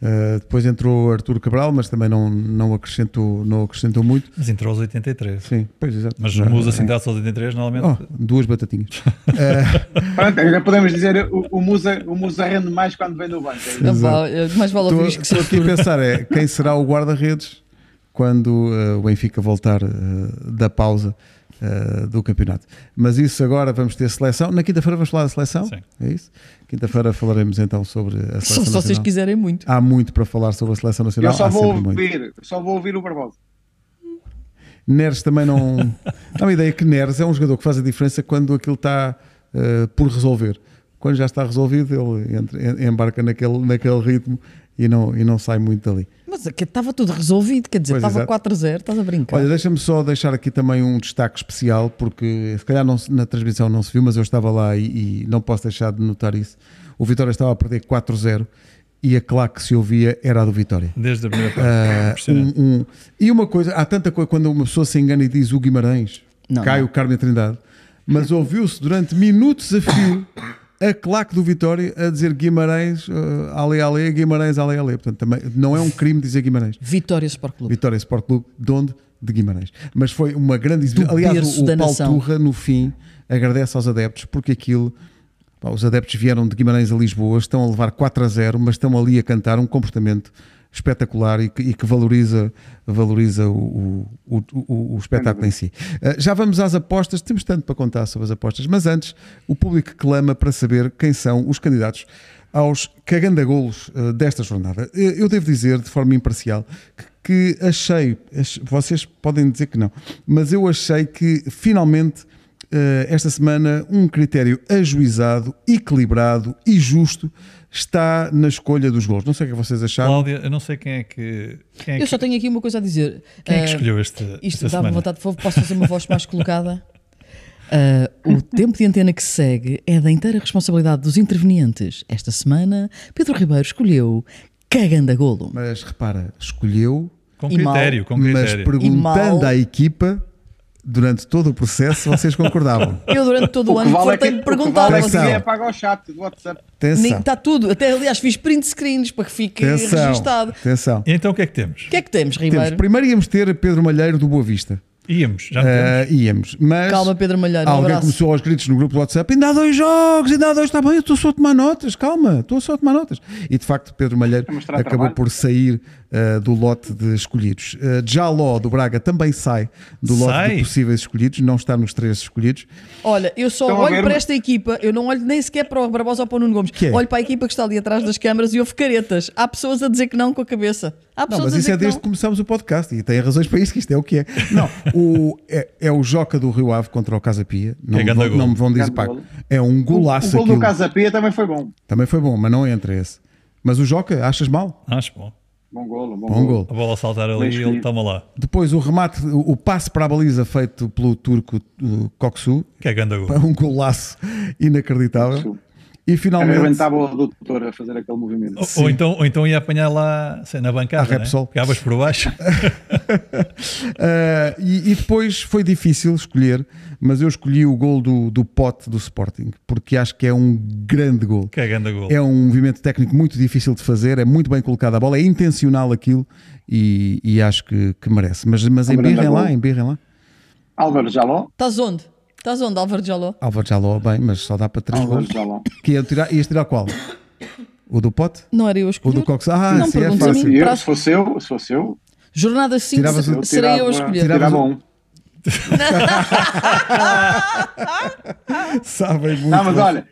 Uh, depois entrou Arturo Cabral, mas também não, não, acrescentou, não acrescentou muito. Mas entrou aos 83. Sim, pois exato. Mas Já- o Musa sentasse aos 83 normalmente. Oh, duas batatinhas. Pronto, ainda podemos dizer o, o, Musa, o Musa rende mais quando vem do banco. é? Não é, mais vale ouvir isto que Estou aqui a pensar é quem será o guarda-redes quando uh, o Benfica voltar uh, da pausa uh, do campeonato. Mas isso agora vamos ter seleção. Na quinta-feira vamos falar da seleção. Sim. É isso? Quinta-feira falaremos então sobre a Só seleção se vocês nacional. quiserem muito. Há muito para falar sobre a seleção nacional. Eu só Há vou sempre muito. ouvir, só vou ouvir o Barbosa. Neres também não. Dá uma ideia que Neres é um jogador que faz a diferença quando aquilo está uh, por resolver. Quando já está resolvido, ele entra- em- embarca naquele, naquele ritmo e não, e não sai muito dali. Mas aqui estava tudo resolvido, quer dizer, Pois, estava exato. 4-0, estás a brincar. Olha, deixa-me só deixar aqui também um destaque especial, porque se calhar não na transmissão não se viu, mas eu estava lá e, e não posso deixar de notar isso. O Vitória estava a perder 4-0 e a claque que se ouvia era a do Vitória. Desde a primeira parte. Ah, Impressionante. um- um- e uma coisa, há tanta coisa quando uma pessoa se engana e diz o Guimarães, Não, cai não. o Carmen Trindade, mas ouviu-se durante minutos a fio a claque do Vitória a dizer Guimarães, uh, ale, ale, Guimarães, ale, ale. Portanto, também não é um crime dizer Guimarães. Vitória Sport Clube. Vitória Sport Clube, de onde? De Guimarães. Mas foi uma grande exibição. Aliás, o, o Paulo. Turra, no fim, agradece aos adeptos, porque aquilo. pá, os adeptos vieram de Guimarães a Lisboa, estão a levar 4 a 0, mas estão ali a cantar um comportamento espetacular e que, e que valoriza, valoriza o, o, o- o espetáculo em si. Uh, já vamos às apostas, temos tanto para contar sobre as apostas, mas antes, o público clama para saber quem são os candidatos aos cagandagolos uh, desta jornada. Eu eu devo dizer, de forma imparcial, que, que achei, ach- vocês podem dizer que não, mas eu achei que finalmente eh, esta semana um critério ajuizado, equilibrado e justo está na escolha dos gols. Não sei o que vocês acharam. Cláudia, eu não sei quem é que. Quem é Eu que, só tenho aqui uma coisa a dizer. quem é que Ah, escolheu este, Isto esta dá-me vontade de. Posso fazer uma voz mais colocada? Ah, o tempo de antena que se segue é da inteira responsabilidade dos intervenientes. Esta semana, Pedro Ribeiro escolheu Caganda Golo. Mas repara, escolheu, Com E mal. critério, com mas critério. perguntando mal. à equipa durante todo o processo, vocês concordavam. Eu, durante todo o, O ano, vale é que, fartei-me o que perguntar. vale é ninguém apaga o chat do WhatsApp. Atenção, Está tudo. Até, aliás, fiz print screens para que fique atenção, registado. atenção. E então o que é que temos? O que é que temos, Temos, Ribeiro? primeiro íamos ter Pedro Malheiro do Boa Vista. Íamos, já temos. Ah, íamos, mas Calma, Pedro Malheiro. Um alguém abraço. começou aos gritos no grupo do WhatsApp: ainda há dois jogos, ainda há dois, está bem, eu estou só a tomar notas, calma, estou só a tomar notas. E de facto, Pedro Malheiro acabou trabalho. por sair uh, do lote de escolhidos. Uh, Jaló do Braga também sai do lote Sai? de possíveis escolhidos, não está nos três escolhidos. Olha, eu só Estão olho para esta equipa, eu não olho nem sequer para o Barbosa ou para o Nuno Gomes. Que é? Olho para a equipa que está ali atrás das câmaras e houve caretas. Há pessoas a dizer que não com a cabeça. Há Não, pessoas mas a isso dizer é que desde não. que começamos o podcast e tem razões para isso, que isto é o que é. Não, o, é, é o Joca do Rio Ave contra o Casa Pia. Não, É me vão, não me vão dizer, pá, é um O, o golaço gol do aquilo. Casa Pia também foi bom. Também foi bom, mas não entra esse. Mas o Joca, achas mal? Acho bom. Bom golo, bom, Bom golo. gol. A bola saltar ali e ele toma lá. Depois o remate, o, o passe para a baliza feito pelo turco uh, Koksu, Que é ganda gol. é um golaço inacreditável. Koksu. E finalmente, Arrebentava o doutor a fazer aquele movimento. Ou, ou então, ou então ia apanhar lá sei, na A bancada, né? Repsol. Pegavas por baixo. Uh, e, e depois foi difícil escolher, mas eu escolhi o gol do, do Pote do Sporting, porque acho que é um grande gol. que é ganda gol. É um movimento técnico muito difícil de fazer, é muito bem colocada a bola, é intencional aquilo e, e acho que, que merece. Mas, mas É um grande embirrem lá, gol. embirrem lá. Álvaro Jaló. Estás onde? Estás onde, Álvaro Jaló? Álvaro Jaló, bem, mas só dá para três Álvaro gols. Jaló. Que ia tirar, ias tirar qual? O do Pote? Não era eu a O escolher. do Cox? Ah, Não sim, é fácil. mim. Eu, se fosse eu, se fosse eu, Jornada 5 Tiravas o- serei eu a escolher. Tirava o- um. Sabem muito. Não, mas olha,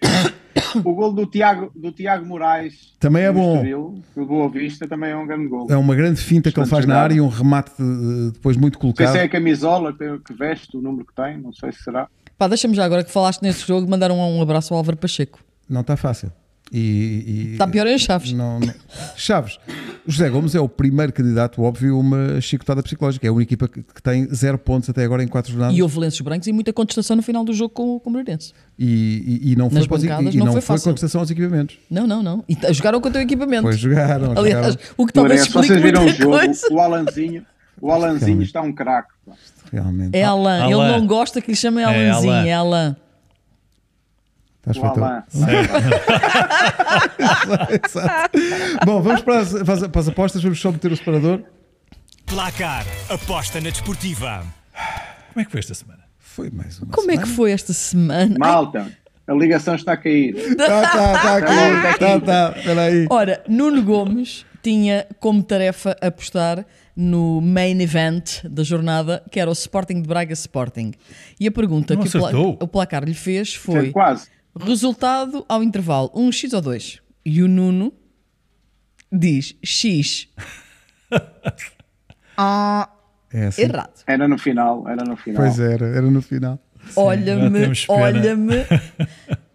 o gol do Tiago, do Tiago Moraes Também é bom. Estoril, do Boa Vista também é um grande gol. É uma grande finta que ele faz na jogada. área e um remate eh, depois muito Não sei colocado. se é a camisola que que veste, o número que tem, não sei se será. Pá, deixa-me já agora que falaste nesse jogo mandar um, um abraço ao Álvaro Pacheco. Não está fácil. E, e- Está pior em Chaves. Não, não. Chaves. O José Gomes é o primeiro candidato, óbvio, a uma chicotada psicológica. É a única equipa que, tem zero pontos até agora em quatro jornadas. E houve lenços brancos e muita contestação no final do jogo com, com o Moreirense. E, e- e não foi, Nas para os- bancadas e não não foi foi fácil. contestação aos equipamentos. Não, não, não. E t- jogaram com o teu equipamento. Pois jogaram. Aliás, jogaram. o que talvez Moreirense, explique vocês viram o jogo, coisa. o Alanzinho, o Alanzinho está um craque. Realmente. É Alain. Ele Alain. não gosta que lhe chamem É Alanzinho. Alain. É Alain. Estás feito. Alain. Exato. Bom, vamos para as, para as- apostas. Vamos só meter o separador. Placar. Aposta na desportiva. Como é que foi esta semana? Foi mais uma. Como é que foi esta semana? Malta, a ligação está a cair. Tá, tá, tá Tá bom, aqui. tá Tá, aqui. tá. Espera aí. Ora, Nuno Gomes tinha como tarefa apostar no main event da jornada, que era o Sporting de Braga Sporting. E a pergunta Não que o, pla- acertou. o placar lhe fez foi: resultado ao intervalo 1 x ou 2? E o Nuno diz X. ah, É assim. errado. Era no final, era no final. Pois era, era no final. Olha-me, olha-me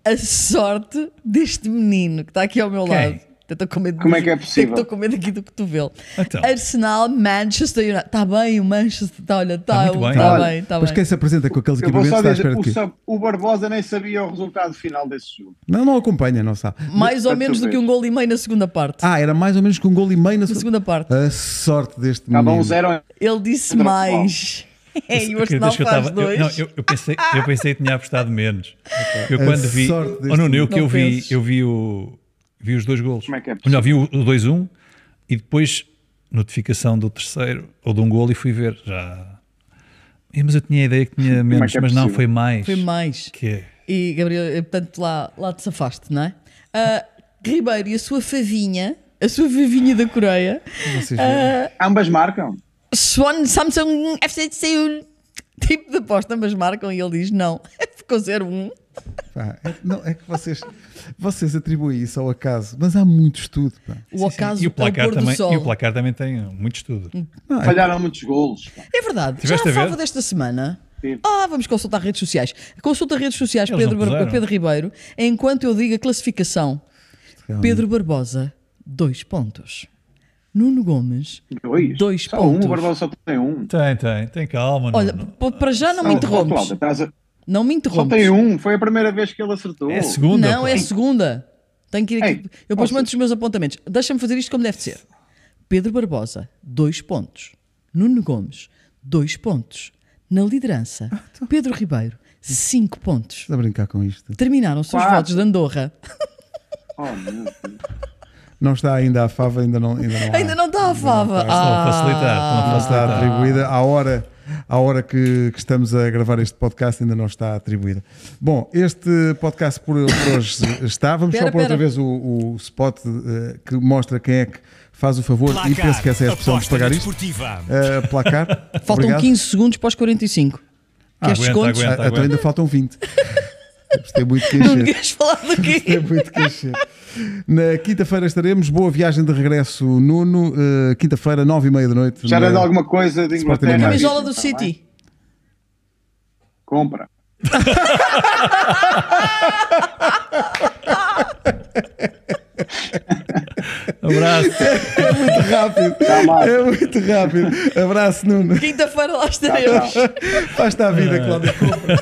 a sorte deste menino que está aqui ao meu Quem? lado. Eu estou com medo Como de- é que é possível? Estou com medo aqui do cotovelo. Então. Arsenal, Manchester United. Está bem, o Manchester. Tá, olha, está muito bem. tá Olha, bem, está Mas bem. quem se apresenta com aqueles equipamentos está à espera o, o Barbosa nem sabia o resultado final desse jogo. Não, não acompanha, não sabe. Mais ou menos do que um gol e meio na segunda parte. Ah, era mais ou menos com um gol e meio na, na se- segunda parte. A sorte deste Estava menino. um zero. Ele disse Contra mais. É, e o Arsenal que faz tava- eu- dois. não, eu, eu pensei, eu pensei que tinha apostado menos. Eu quando vi. sorte deste Oh, Nuno, eu que Não eu vi, eu vi, o, vi os dois golos. Como é que é Olha, vi o, o 2-1 e depois notificação do terceiro ou de um golo e fui ver. Já. Mas eu tinha a ideia que tinha menos, que é mas não, foi mais. Foi mais. Que é. E Gabriel, eh, portanto, lá, lá te safaste, não é? Ah, Ribeiro e a sua favinha, a sua favinha da Coreia, viram? Ambas marcam. Swan Samsung FC de Seul, tipo de aposta, mas marcam e ele diz não. Ficou 0-1. Pá, é, não, é que vocês, vocês atribuem isso ao acaso, mas há muito estudo. Pá. O acaso E o, é o placar também, sol. e o placar também tem muito estudo. Não, é- Falharam muitos golos. pá. É verdade. Tiveste Já a fava desta semana. Sim. Ah, vamos consultar redes sociais. Consulta redes sociais Eles Pedro, Bar-. Pedro Ribeiro, enquanto eu digo a classificação. realmente. Pedro Barbosa, dois pontos. Nuno Gomes, Dois. Dois só pontos. um, o Barbosa só tem um. Tem, tem, tem calma. olha, para já não me Oh, oh, interrompes. Cláudia, estás a- Não me Só interrompes. tem um, foi a primeira vez que ele acertou. É a segunda. Não, pá. é a segunda. Tenho que ir aqui. Ei, eu depois posso- mando os meus apontamentos. Deixa-me fazer isto como deve ser. Pedro Barbosa, dois pontos. Nuno Gomes, dois pontos. Na liderança, Pedro Ribeiro, cinco pontos. Estás a brincar com isto. Terminaram-se os votos de Andorra. Oh, meu Deus. Não está ainda a fava, ainda não, ainda não há. Ainda não está a fava. Estão a facilitar, estão a Não está facilitar. atribuída. À hora, à hora que, que estamos a gravar este podcast ainda não está atribuída. Bom, este podcast por, por hoje está. Vamos Pera, só pôr outra vez o, o spot eh, que mostra quem é que faz o favor, e penso que essa é a expressão de pagar isto. Uh, placar. Faltam Obrigado. 15 segundos para os 45. Queres aguenta, descontos? aguenta. Ah, então ainda faltam 20. Tem muito que Não queres falar do Tem quê? muito que encher. Na quinta-feira estaremos. Boa viagem de regresso, Nuno. Uh, quinta-feira, nove e meia da noite. Já era de alguma coisa de Inglaterra. Animais. Camisola do Tá? City. Compra. Abraço. É muito rápido. Tá. É muito rápido. Abraço, Nuno. Quinta-feira lá estaremos. tchau. Faz-te a vida, Cláudio. Compra.